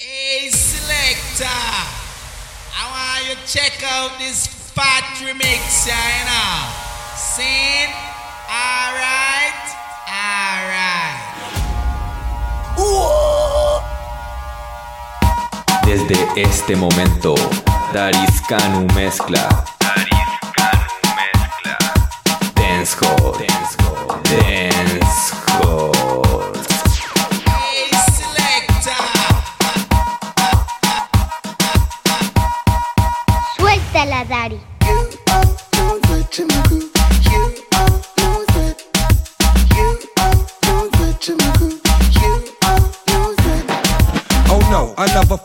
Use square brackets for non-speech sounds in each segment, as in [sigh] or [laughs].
Hey, selector. I want you to check out this fat remix, you know. Sing? Alright? Alright. Desde este momento, Dariscanu mezcla.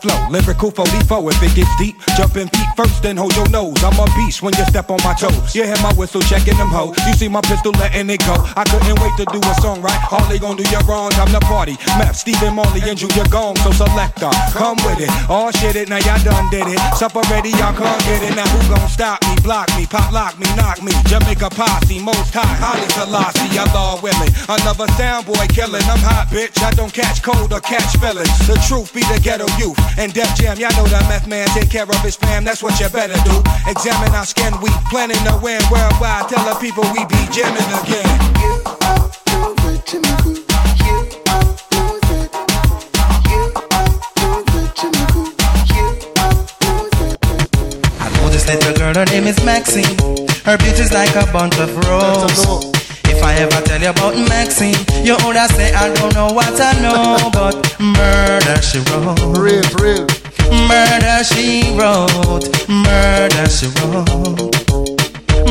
Flow, lyrical 44 if it gets deep. Jump in feet first, then hold your nose. I'm a beast when you step on my toes. You hear my whistle checking them hoes. You see my pistol letting it go. I couldn't wait to do a song right. All they gon' do your wrongs. I'm the party. Map, Stephen Marley and Junior Gong, so selector, come with it. All shit it, now y'all done did it. Supper ready, y'all come get it. Now who gon' stop me, block me, pop lock me, knock me. Jamaica posse, most high, Haile Selassie, Allah willing. Another sound boy killing. I'm hot, bitch. I don't catch cold or catch feelings. The truth be the ghetto youth. And Def Jam, y'all know that meth man take care of his fam. That's what you better do. Examine our skin, we planning to win worldwide. Tell the people we be jamming again. You I know this little girl, her name is Maxine. Her beauty's like a bunch of roses. If I ever tell you about Maxine, you woulda say I don't know what I know, but murder she wrote. Real, real. Murder she wrote. Murder she wrote.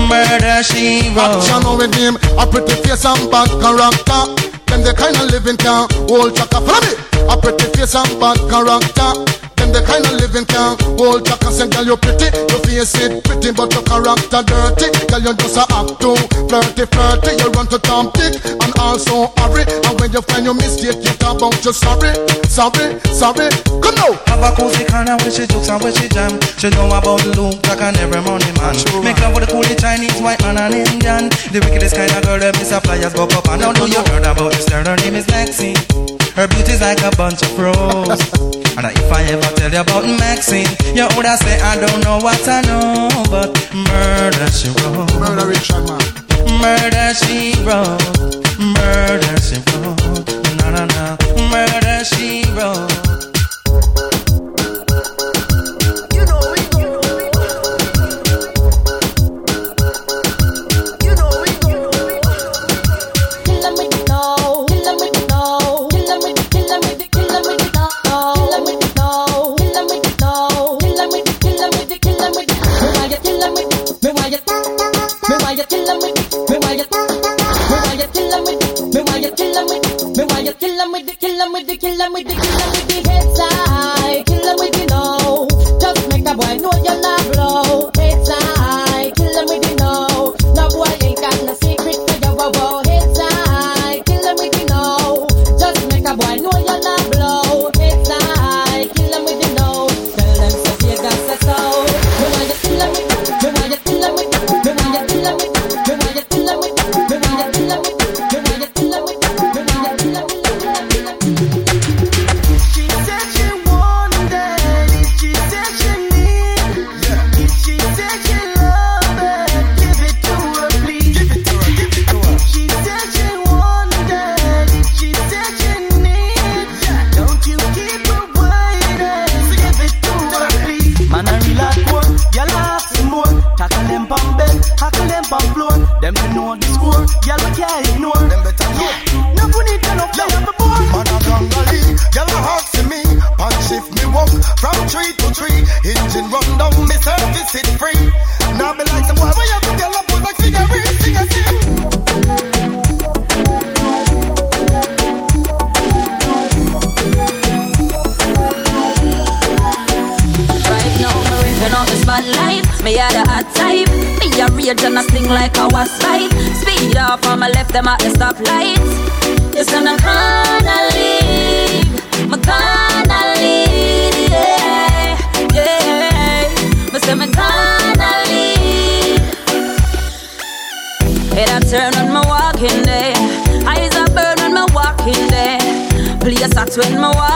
Murder she wrote. Action with him, a pretty face and bad character. Them the kind of living can hold chaka. Follow me. A pretty face and bad character. The kind of living can hold chaka. Say, girl, you pretty, your face it pretty, but your character dirty. Girl, you just a act too flirty, flirty. You run to Tom Dick and also hurry. And when you find your mistake, you talk about you sorry, sorry, sorry. Come now. Have a cozy corner where she jokes and where she jam. She know about the loop like an every money man. Make love with the coolie Chinese, white man and Indian. The wickedest kind of girl them is a flyers go up and now do you heard about this girl? Her name is Maxine. Her beauty's like a bunch of roses. [laughs] and if I ever tell you about Maxine, you woulda say I don't know what I know, but murder she wrote. Murder Richard, man. Murder she wrote. Murder she wrote. Na na na. Murder she wrote.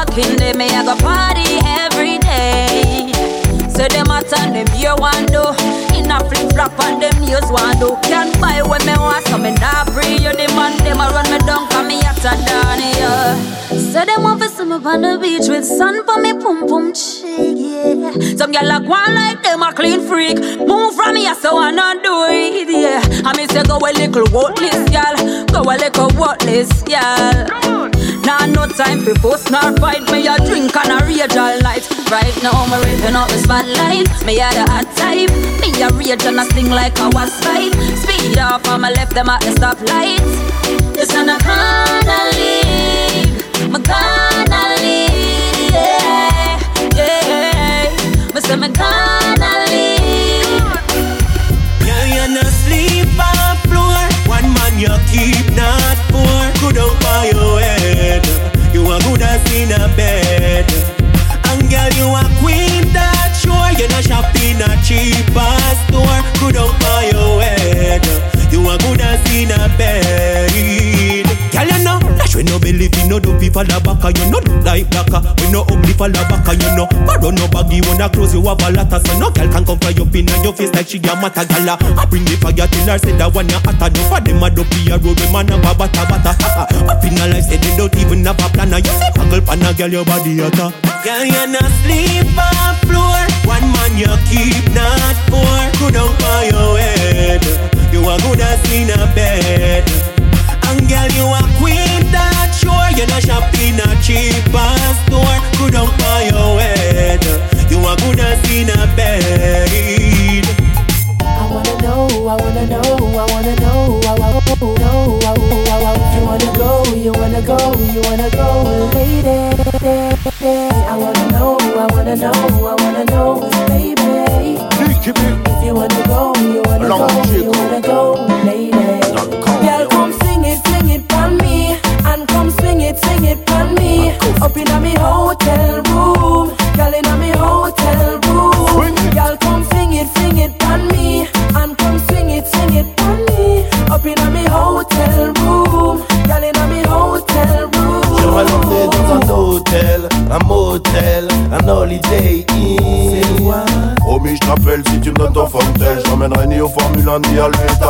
Walking day. Me a go party every day. Say them hot and them here one do. In a flip flop and them nails one do. Can't buy when me want so me not free. You the man them a run me down, 'cause me hotter than you. Say them want to see me on the beach with sun for me pum pum cheek, yeah. Some gyal a go like them a clean freak. Move from me, so I not do it, yeah. I me say go a little worthless, gyal. Go a little worthless, gyal. Nah, no time for fuss nor fight. Me a drink and a rage all night. Right now, me ripping up the spotlight. Me a the hot type. Me a rage and a sting like a wasp bite. Speed off on my left, them at the stoplight. Yes, and I gonna leave. Me gonna leave. Yeah, yeah. Me say me gonna leave. Yeah, you no sleep on floor. One man you keep a bed. And girl, you a queen that sure. You're not in a cheaper store. Good out by your head. You are good as in a bed. No believe in no dopey for the back. You no look like blacker. Uh. We no ugly the back. You know, borrow no baggy I close you have a lot. So no girl can come for your pin on your face like she a matter gala. I bring the fire till her say that one you hotter. No for them a dopey a road man a bata bata. Up in a life say they don't even have a plan. You say muggle pan a girl your body hotter. Girl, you not sleep on floor. One man you keep not poor. Good out for your head. You are good as in a bed. And girl, you a queen that sure You not shop in a cheaper store. Good on for your head. You a good as in a bed. I wanna know, I wanna know, I wanna know, I wanna know, I wanna You wanna go, you wanna go, you wanna go, lady. I wanna know, I wanna know, I wanna know, baby. If you wanna go, you wanna go, you wanna go, lady. Girl, come sing it, sing it pon me, and come swing it, swing it pon me. Up inna me hotel room, girl inna me hotel room. Girl, come sing it, sing it pon me, and come swing it, swing it pon me. Up inna me hotel room, girl inna me hotel room. J'aimerais l'emmener dans un hôtel, un motel, un holiday inn. Promis, je t'appelle si tu me donnes ton fontel. Je t'emmènerai ni au Formule 1 ni à. C'est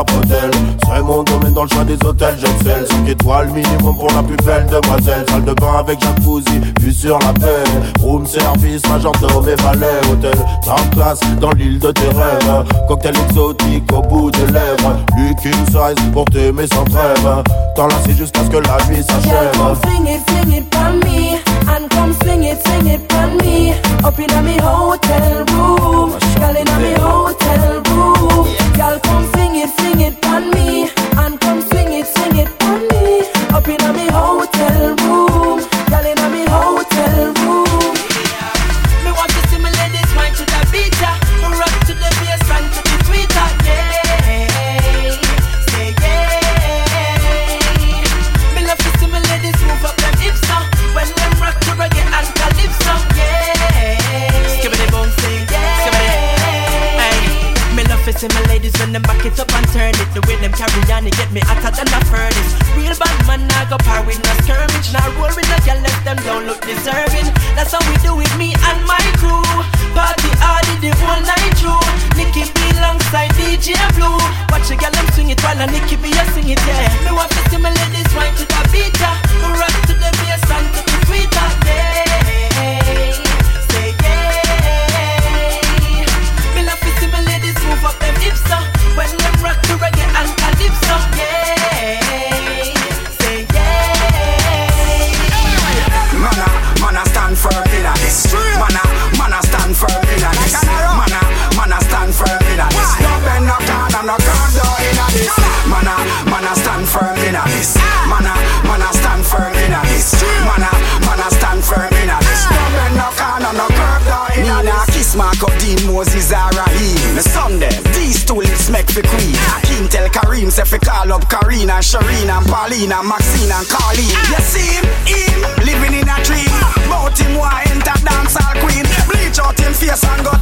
mon domaine dans le choix des hôtels, j'excelle. 5 étoiles minimum pour la plus belle demoiselle. Salle de bain avec jacuzzi, vue sur la paix. Room service, majordome et valet. Hôtel, en classe, dans l'île de tes rêves. Cocktail exotique au bout des lèvres. King size pour t'aimer sans trêve. T'enlacer jusqu'à ce que la Girl, s'achève. See my ladies when them back it up and turn it. The way them carry on, it get me hotter than a furnace. Real bad man, I go par with no skirmish. Now roll with no girl, let them don't look deserving. That's how we do it, me and my crew. Party hard the whole night through. Nicky B alongside DJ Blue. Watch a girl them swing it while a Nicky B a sing it, yeah. Me want to see my ladies wine to the beat, yeah. Rock to the bass and to the tweeter, yeah. rock to stand firm in this. Man, man, stand firm in this. Man, man, stand firm in this. No bend, no down, no curve down in this. Man, man, stand firm in this. Man, man, stand firm in this. Man, man, stand firm in this. No bend, no down, no curve down in this. Me nah kiss Mark of Moses or Raheem. Me son them too late, smack fi queen. King tell Kareem, say fi call up Karina, Shareen and Pauline and Maxine and Carleen. Ah. You see him, him, living in a dream. Bout him, why enter dancehall queen. Bleach out him face and go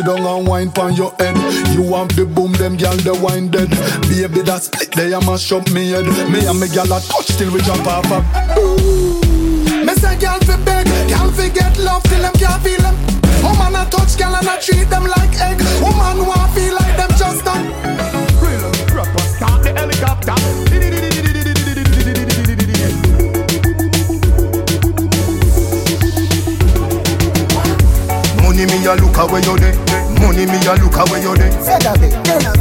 sit down and wine pon your head. You want the boom, them gal the wine dead. Baby, that split, they a mash up me head. Me and me gyal a touch till we jump off Ooh, Me say gal fi beg, gal fi get love till them can't feel them. Woman a touch gyal and I treat them like egg. Woman want feel like them just done. Real proper, start the helicopter. Money me a look away you there. Money me a look away you there. Said a bit, then a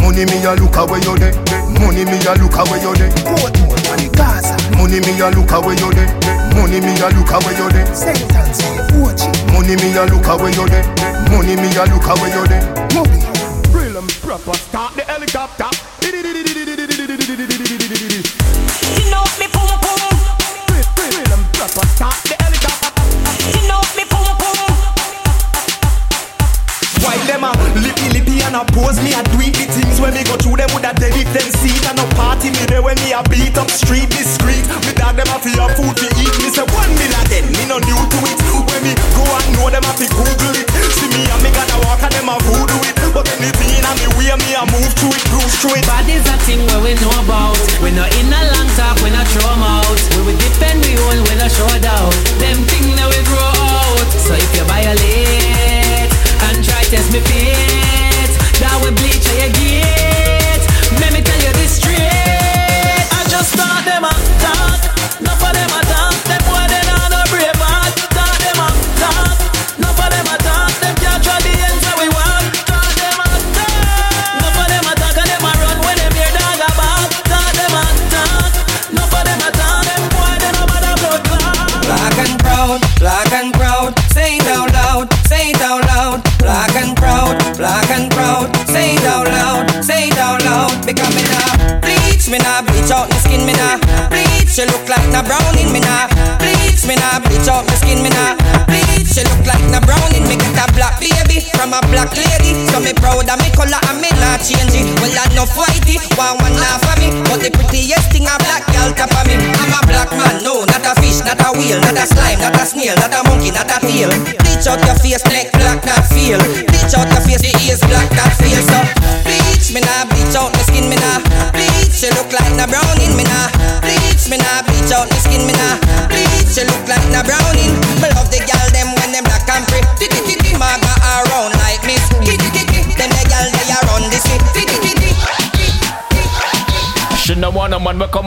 Money me a look away you there. Money me a look away you there. Portmore, money Gaza. Money me a look away you there. Money me a look away you there. Sentence, Ochi. Money me a look away you there. Money me a look away you there. Money. Real and proper, start the helicopter. You know me pum pum. Real and proper, start the and oppose me. I tweet the things when me go through them with a dead if them see it. And no party me there when me a beat up street discreet. Me dog them a fi have food to eat. Me say one meal a then, me no new to it. When me go and know them a fi Google it. See me and me gotta walk and them a voodoo it. But anything in me way, me a move to it, groove through it. Bad is a thing where we know about. We no in a long talk, we no throw out. We will defend we own, we no show down. Them thing that we grow Say again.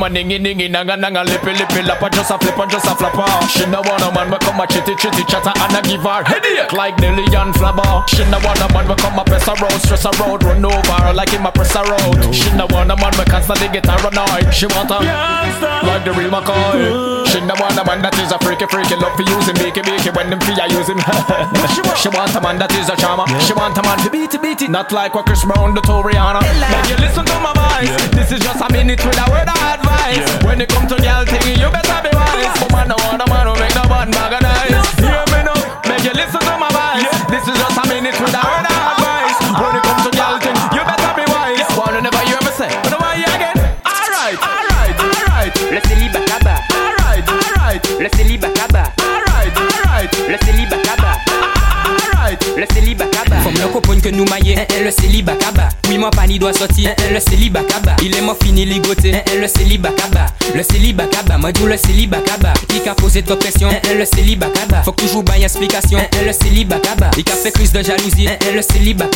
A ningy ningy nanga nanga lippy lippy lappa just a flip and just a flapper. Ah. She no want a man we come a chitty chitty chatter and a give her headache like Nelly and Flabber. She no want a man we come a press a road, stress a road, run over like him a press a road. She no want a man we constantly get annoyed. She want a like the real McCoy. She no want a man that is a freaky freaky love for using beaky beaky when them fear use him. [laughs] she want a man that is a charmer. She want a man to beat it beat it, not like what Chris Brown do to Rihanna. Make you listen to my voice. This is just a minute with a word of advice. When it come to girl thing, you better be wise. Woman, no want a man who make no man organize. Hear me now, make you listen to my voice. This is just a minute with a word of advice. When it come to girl thing, you better be wise. Wanna never hear me say, but why you again? Alright, alright, alright. Le célibat cabas. Alright, alright. Le célibat que nous hein, hein, le célibat. Oui, mon pani doit sortir, hein, hein, le célibat. Il est mort fini ligoté, hein, hein, le célibat. Le célibat kaba, moi le célibat kaba. Il a posé trop pression, hein, hein, le célibat. Faut toujours bailler explication, hein, hein, le célibat. Il a fait crise de jalousie, hein, hein, le célibat.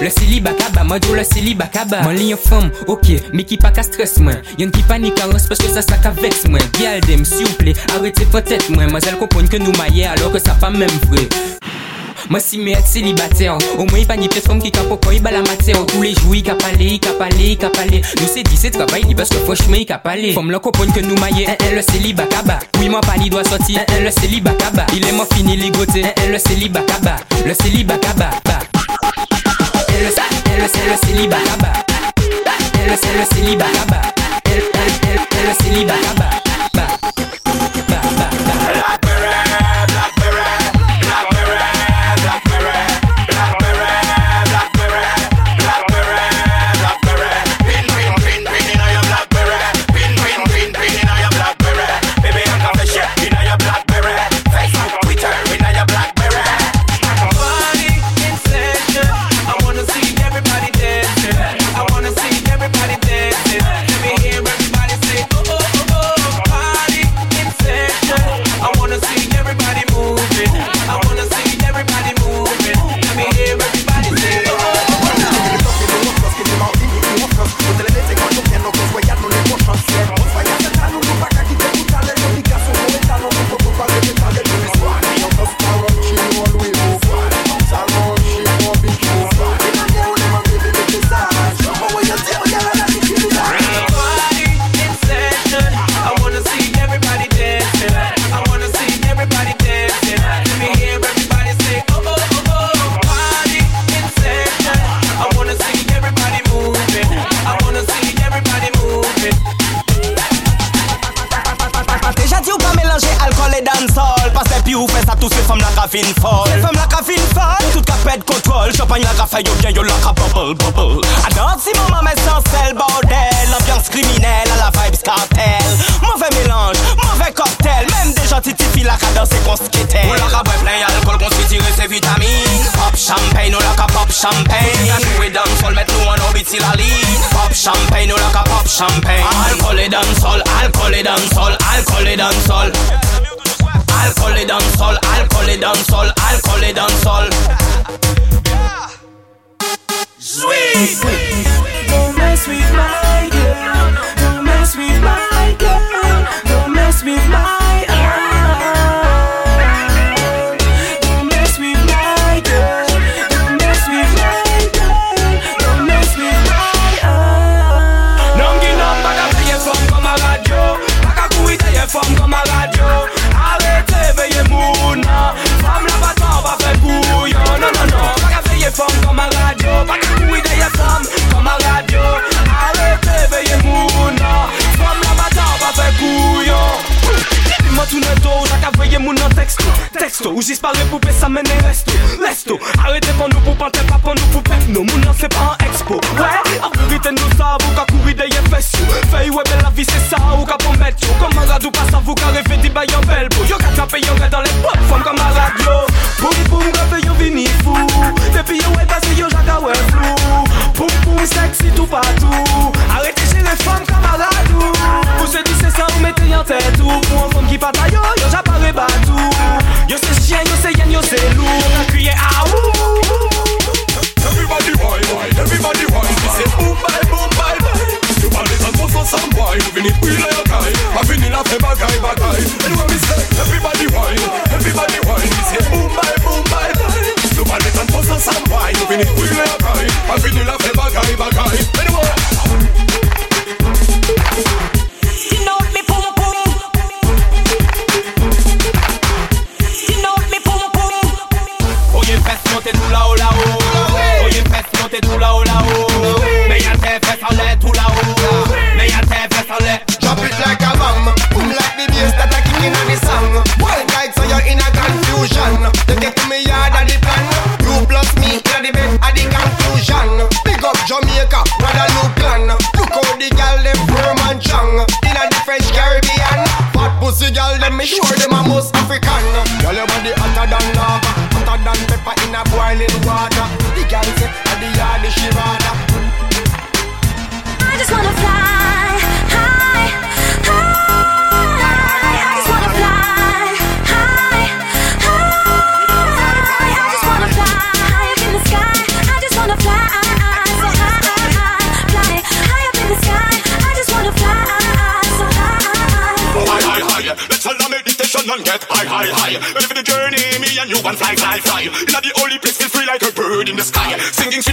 Le célibat kaba, moi le célibat kaba. Mon ligne femme, ok, mais qui pas qu'à stress, moi. Y'en qui panique en parce que ça, ça qu'à vex, moi. S'il vous plaît, arrêtez peut-être, moi. Moi, elle comprend que nous maillons alors que ça pas même vrai. Moi si mais être célibataire. Au moins pas ni peut-être femme qui capo quand il bat la matière. Tous les jours il cap aller, il cap aller, il cap aller Nous c'est dit c'est travail parce que franchement il cap aller Femme le copain que nous hein, hein, le célibat kaba Oui moi pas doit sortir. Le célibat Il est mort fini ligoté hein, hein, le célibat Le célibat. Hein, le hein, le c'est le célibat kaba Hein, le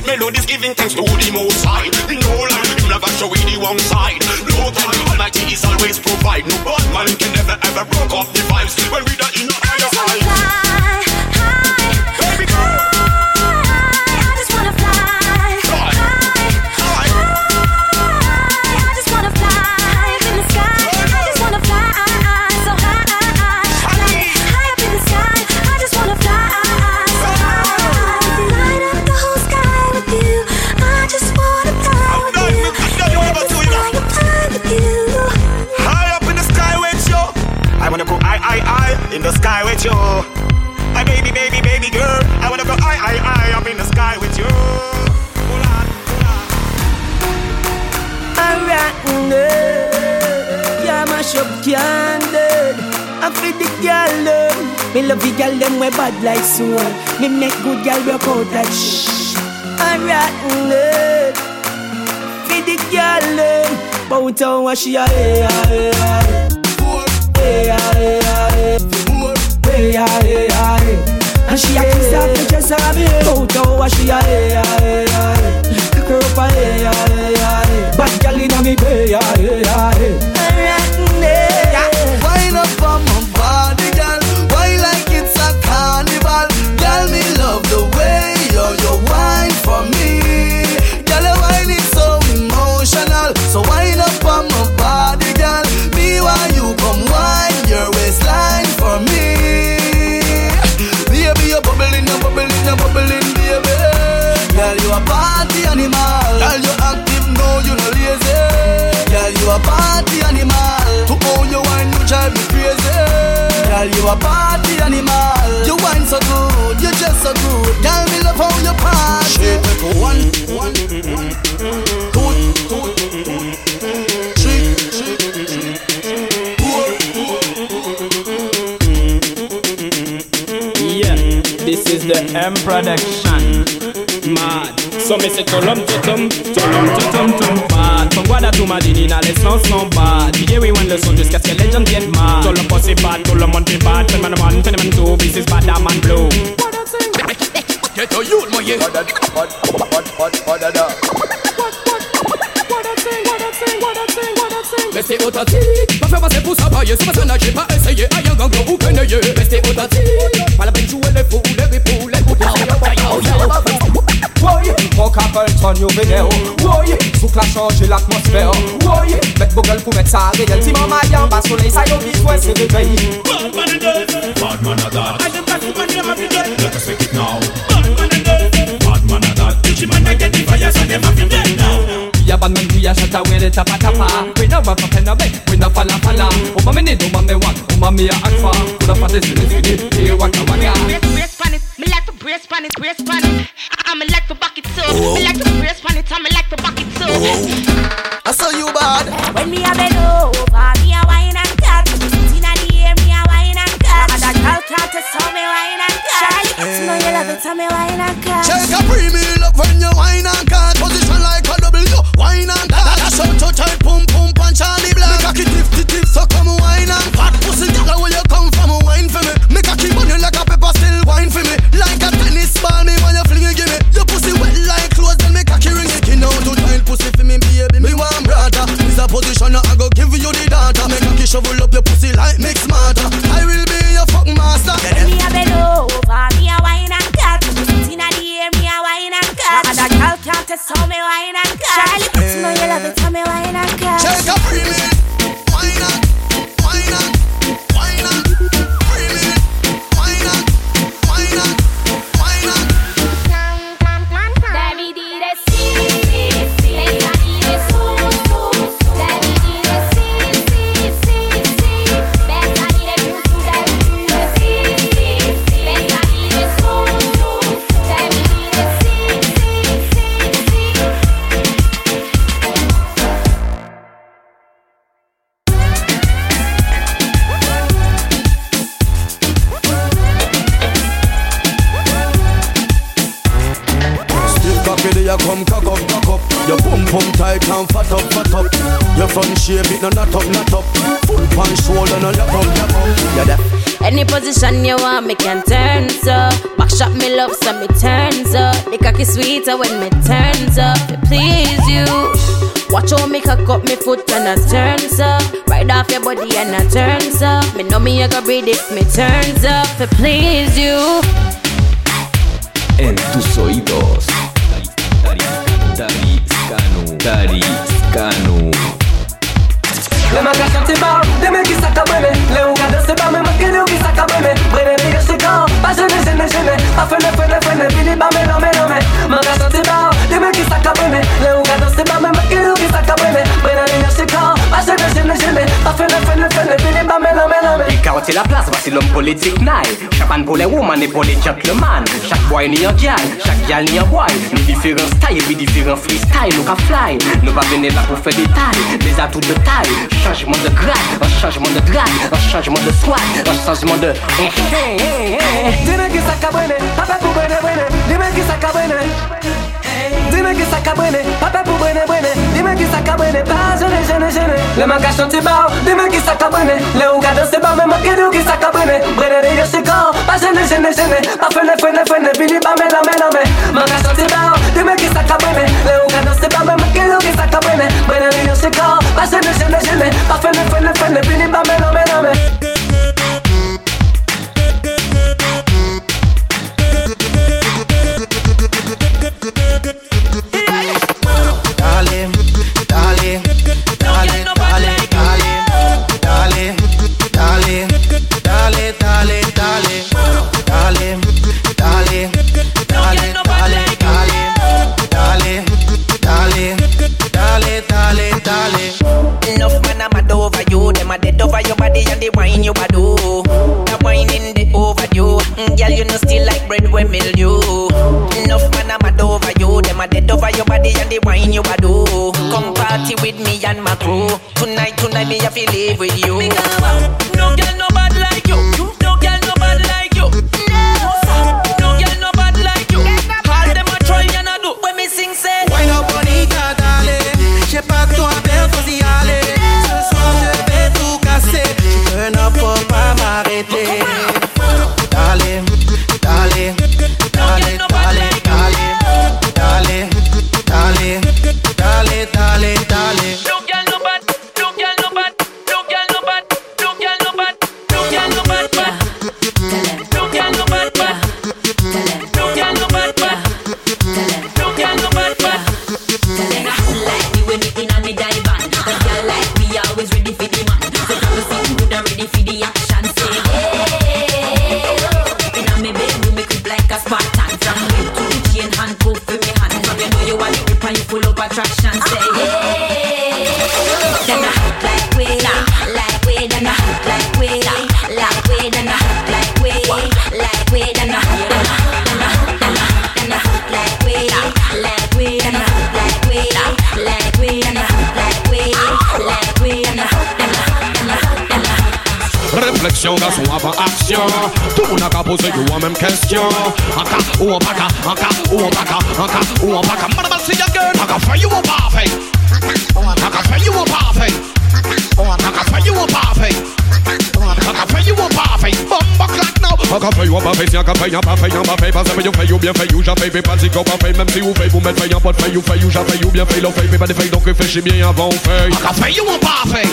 melodies, giving thanks to the Most High. No life, you never show the wrong side. No time, Almighty is always provide. No bad man can never ever broke off the vibes. Alright, yeah, mash up candle. I feel the girl them. Me love the girl them we bad like soul. Me make good girl work out like shh. Alright, feel the girl them. Bout on what she a hey hey hey. Hey hey hey. Hey hey hey. And she a kiss off the dress of me. On what she a hey hey hey. Cock her up a hey hey hey. Bad girl inna me bay hey hey hey. A party animal. You wine so good, you just so good. Girl, me love how you party. Shake it for one, one, one, two, two, three, Yeah, this is the M production. Mad. So me say tolom totom, tolom totom tom bad. From Guada to Madinina, les sons sont bad. Yeah, we want le son jusqu'à ce que les gens viennent mad. Tout le boss est bad, tout le monde est bad. Pen man one, pen man two, this is bad, that man blue. Get a youth, my yeah. Restez authentique, pas faire passer pour ça pailler, c'est pas ça nager, pas essayer, aïe un gang ou penailler. Restez authentique, pas la peine jouer les fous, les ripoux, les coups Woy, mon Capleton yo vene yo Woy, souk la chanje l'atmosfère Woy, met bogle pou met sa reyel Si man mayan ba soleil sa yo bizwen se revey Bad man a dead, bad man a that. I the best man them have to dead. Let us make it now. Bad man a dead, bad man a that. Gucci man a get the fire, so them have to dead now. Ya bad man we a shata we de tapa tapa We no rap up in a bed, we no falla falla Uma me need, uma me want, uma me a akfa Kuna pate sile sile, here waka waka brace pan it. Me like to brace pan it, brace pan it. Back cocky sweeter when me turns up. To please you. Watch how me cock up me foot and I turns up. Right off your body and I turns up. Me know me I go breathe if me turns up. To please you. En tus oídos. Dari Scanu. Dari Scanu. Le magasin c'est bar, des mecs qui sac à brûler Les hougards c'est bar, mais moi qui qui sac à brûler Brûler les gars c'est quand, pas gêné, gêné, gêné Pas fait le fait le fait le fini, bah mais non mais me, me reste bas, me, mecs qui s'accablent, les hougas dans ses mains, même qu'ils carotter la place, voici l'homme politique naï Champagne pour les women et pour les gentlemen. Chaque boy ni un gal, chaque gal ni un boy. Ni différents styles, ni différents freestyle Nous qu'à fly, nous va venir là pour faire des tailles Des atouts de taille, changement de grade Un changement de grade, un changement de swag Un changement de... Que saca buene Dime que saca buena, papá pu buena buena. Dime que saca buena, pa jene jene jene. Le manca chante bao, dime que saca buena. Le jugada se ba me manque du que saca buena. Buena de yo se go, pa jene jene jene. Pa fene fene fene, viní ba mena mena me. Manca chante bao, dime que saca buena. Le jugada se ba me manque du que saca buena. Buena de yo se go, pa jene jene jene. Pa fene fene fene, bini ba mena mena me. Réflexion, garçon avant action. Tout monde a qu'à poser you a même question. Aka ou on paka, aka ou on paka, aka ou on paka Madame see again, aka for you oh, on parfait Aka for you oh, on parfait Aka for you oh, on parfait Aka for you on parfait Bomba clap now. Aka for you on parfait, si aka fait, y'a pas fait, y'a pas fait Pas fait, you fait, you bien fait, you j'ai fait, pas si qu'on pas fait Même si vous fait, vous mettez fait, y'a pas de fait, you fait, you j'ai fait, you bien fait, l'on fait, mais pas de fait Donc réfléchis bien avant fait Aka for you on parfait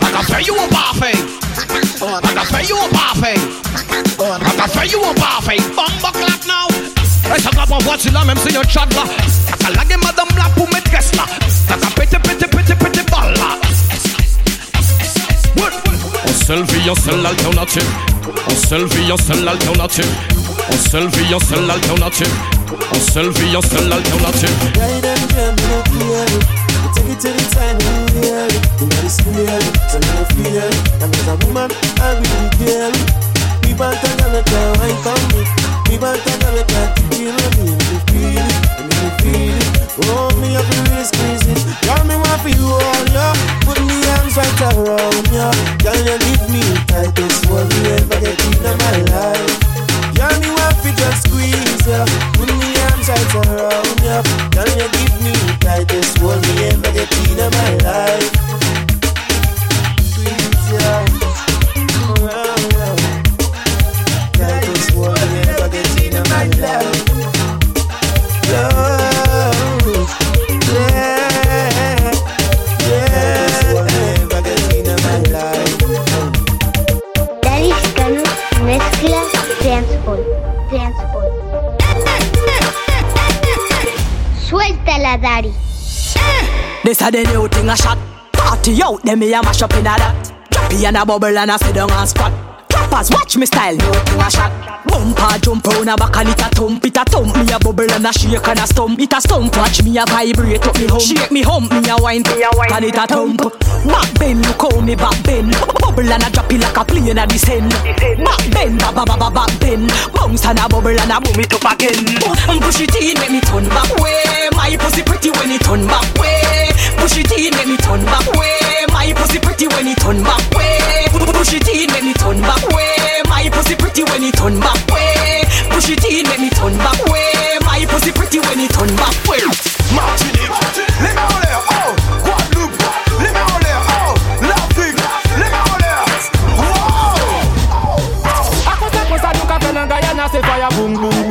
Aka for you on parfait and that's where you a parfait. And that's where you a parfait. Bumbo clap now. I talk about what's in MC your chadla. I like him madam black who made Tesla. That's a pretty, pretty, pretty, pretty balla. Selfie yourself alternative. Selfie yourself alternative. Selfie yourself alternative. Selfie yourself alternative. Me fear it. You take it anytime you hear it. You it's clear it, so you no fear it. And as a woman, I really care it. People tell them that they wine for me. People tell them that they kill me. And they feel it, and they feel it. Oh, me up in this crazy. Girl, me want for you all, yeah. Put me arms right around ya. Girl, you give me tightest one you ever get in my life. Girl, me want for just squeeze ya. Put me arms right around ya. Dancehall, Tightest hold me ever get in my life. This a the new thing a shot. Party out, them me a mash up in a that. Drop in a bubble and a sit down and squat. Rappers watch me style, new thing a shot. Bumper jump round a back and it a thump, it a thump. Me a bubble and a shake and a stump. It a stump, watch me a vibrate up me hump. Shake me hump, me a wine, me a wine and it a thump. Back bend, look how me back bend. Bubble and a drop it like a plane a descend. Back bend, ba ba ba ba back bend. Bounce and a bubble and a boom it up again. Um, push it in, make me turn back way. My pussy pretty when it turn back way. Push it in, make me turn back way. My pussy pretty when it turn back way. Push it in, make me turn back way. My pussy pretty when it turn back way. Push it in, make me turn back way. My pussy pretty when it turn back way. Martinique, les mains en l'air, oh Guadeloupe, les mains en l'air, oh L'Afrique, les mains en l'air, wow A costa costa nunca fue en Guyana c'est fire boom boom boom boom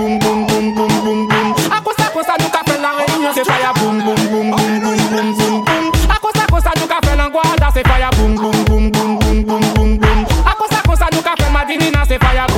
fire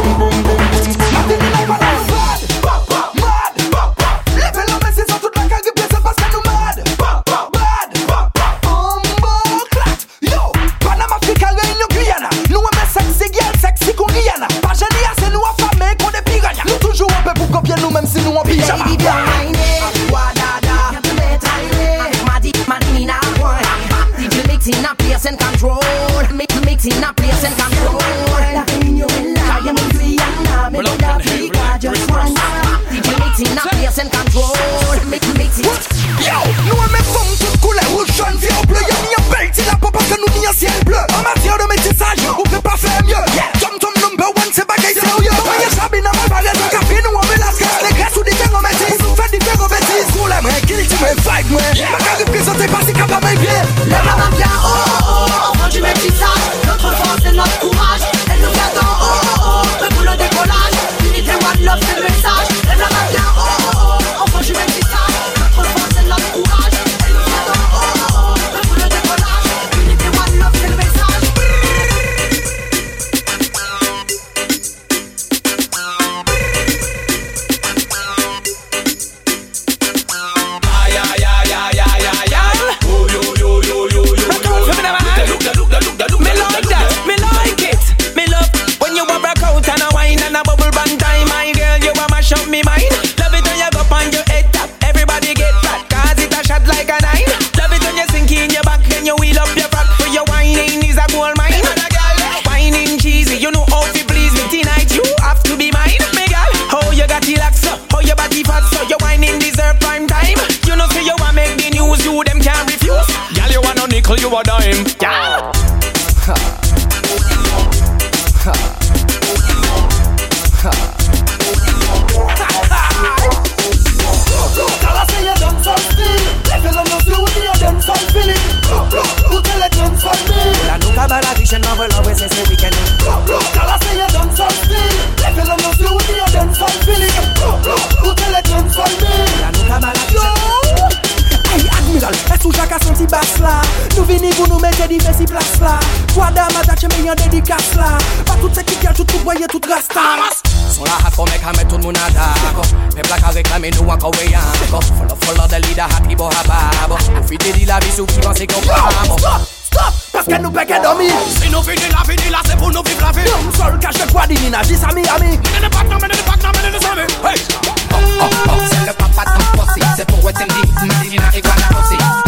Ako mek hame tout moun atako Pepla ka reklame nou anko wey anko Folo folo de li da hati bo hababo Profite di la vi sou ki panse kon pamo Stop! Paske nou peke domi Si nou vini la vini la se pou nou viv la vi Nou sol kache kwa di nina jis ami ami Mene de pak nan mene de pak nan mene Hey! Oh oh oh! Se le papa tan posi Se pou etem di Mdini na igwa na osi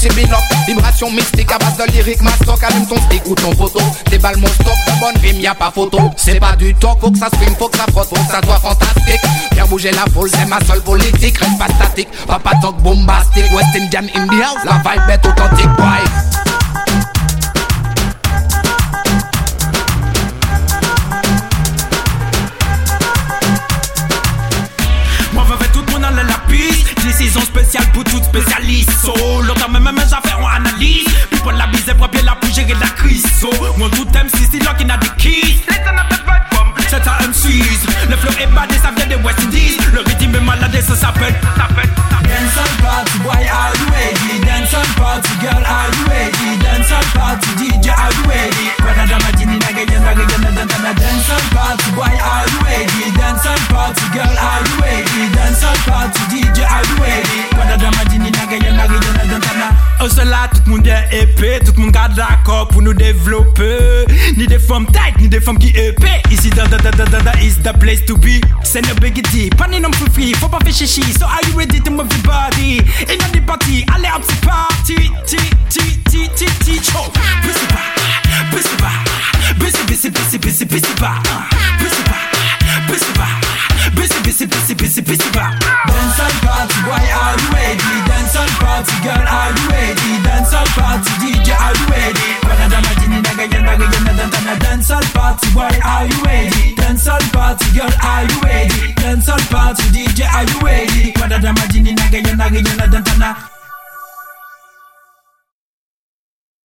MC Binop, vibration mystique à base de lyrique, ma stock, allume ton stick ou ton photo. Déballe mon stock, de bonne rime, y'a pas photo. C'est pas du talk, faut que ça scream, faut que ça frotte, faut que ça soit fantastique. Faire bouger la foule, c'est ma seule politique, reste pas statique. Papa talk bombastique, West Indian in the house, la vibe est authentique, boy. Décision spéciale pour tout spécialiste. L'autre même mes affaires on analyse. Puis pour la bise, pour bien la pour gérer la crise. So, moi tout MC, c'est là qui n'a des keys. Femmes tight, des femmes qui épais. Ici, da da da da da da is the place to be. C'est no big deal, pas ni non plus free, faut pas faire chichi. So are you ready to move your body? Dans des parties, allez hop, c'est parti. Ti, ti, ti, ti, ti, cho. Busy ba, busy ba, busy, busy, busy, busy, busy ba. Busy ba, busy ba, busy, busy, busy, busy, busy ba. Dancehall party, boy, are you ready? Dancehall party, girl, are you ready? Dancehall party, DJ, are you ready? Kwada da majini naga ya naga ya na na na Dancehall party, boy, are you ready? Dancehall party, girl, are you ready? Dancehall party, DJ, are you ready? Kwada da majini naga ya naga na na